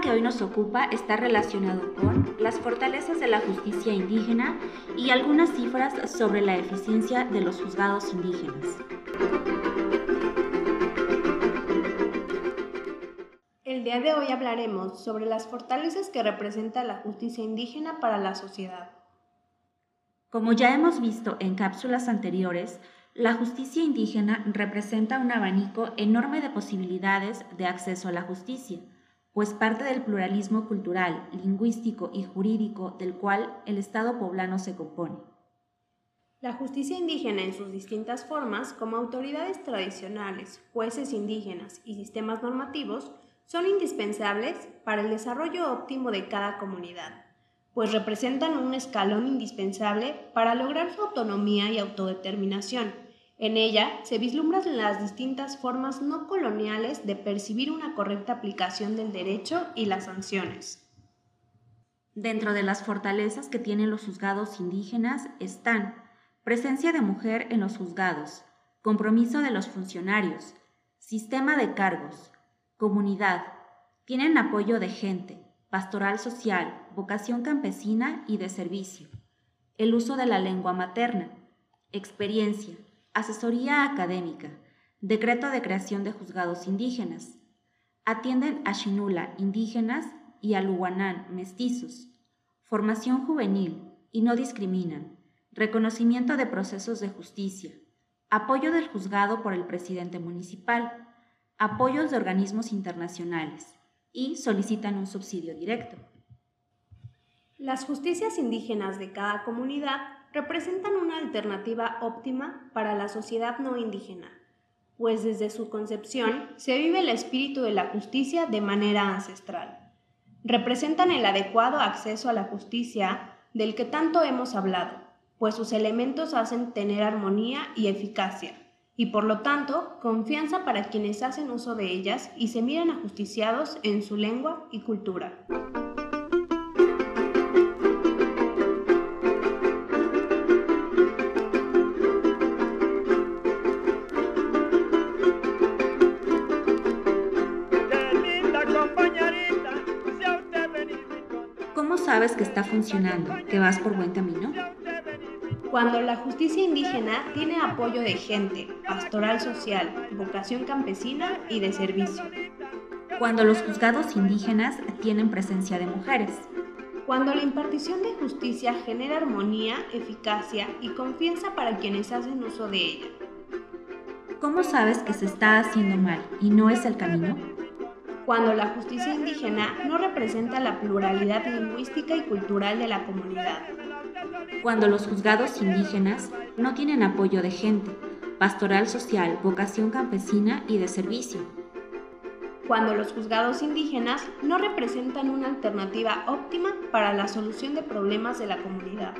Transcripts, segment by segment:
Que hoy nos ocupa está relacionado con las fortalezas de la justicia indígena y algunas cifras sobre la eficiencia de los juzgados indígenas. El día de hoy hablaremos sobre las fortalezas que representa la justicia indígena para la sociedad. Como ya hemos visto en cápsulas anteriores, la justicia indígena representa un abanico enorme de posibilidades de acceso a la justicia pues parte del pluralismo cultural, lingüístico y jurídico del cual el Estado poblano se compone. La justicia indígena en sus distintas formas, como autoridades tradicionales, jueces indígenas y sistemas normativos, son indispensables para el desarrollo óptimo de cada comunidad, pues representan un escalón indispensable para lograr su autonomía y autodeterminación en ella se vislumbran las distintas formas no coloniales de percibir una correcta aplicación del derecho y las sanciones. Dentro de las fortalezas que tienen los juzgados indígenas están presencia de mujer en los juzgados, compromiso de los funcionarios, sistema de cargos, comunidad, tienen apoyo de gente, pastoral social, vocación campesina y de servicio, el uso de la lengua materna, experiencia, asesoría académica, decreto de creación de juzgados indígenas. Atienden a Shinula, indígenas, y a Luwanán, mestizos. Formación juvenil y no discriminan. Reconocimiento de procesos de justicia. Apoyo del juzgado por el presidente municipal. Apoyos de organismos internacionales. Y solicitan un subsidio directo. Las justicias indígenas de cada comunidad representan una alternativa óptima para la sociedad no indígena, pues desde su concepción se vive el espíritu de la justicia de manera ancestral. Representan el adecuado acceso a la justicia del que tanto hemos hablado, pues sus elementos hacen tener armonía y eficacia, y por lo tanto confianza para quienes hacen uso de ellas y se miran ajusticiados en su lengua y cultura. Sabes que está funcionando, que vas por buen camino? Cuando la justicia indígena tiene apoyo de gente, pastoral social, vocación campesina y de servicio. Cuando los juzgados indígenas tienen presencia de mujeres. Cuando la impartición de justicia genera armonía, eficacia y confianza para quienes hacen uso de ella. ¿Cómo sabes que se está haciendo mal y no es el camino? Cuando la justicia indígena no representa la pluralidad lingüística y cultural de la comunidad. Cuando los juzgados indígenas no tienen apoyo de gente, pastoral social, vocación campesina y de servicio. Cuando los juzgados indígenas no representan una alternativa óptima para la solución de problemas de la comunidad.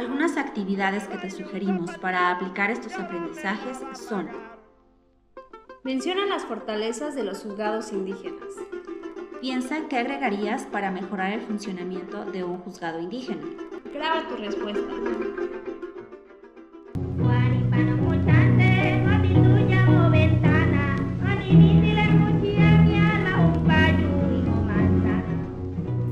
Algunas actividades que te sugerimos para aplicar estos aprendizajes son Menciona las fortalezas de los juzgados indígenas. Piensa qué agregarías para mejorar el funcionamiento de un juzgado indígena. Graba tu respuesta.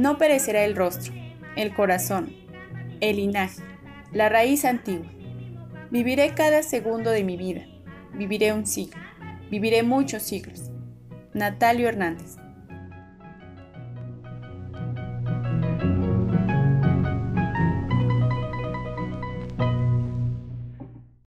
No perecerá el rostro, el corazón, el linaje, la raíz antigua. Viviré cada segundo de mi vida, viviré un siglo. Viviré muchos siglos. Natalio Hernández.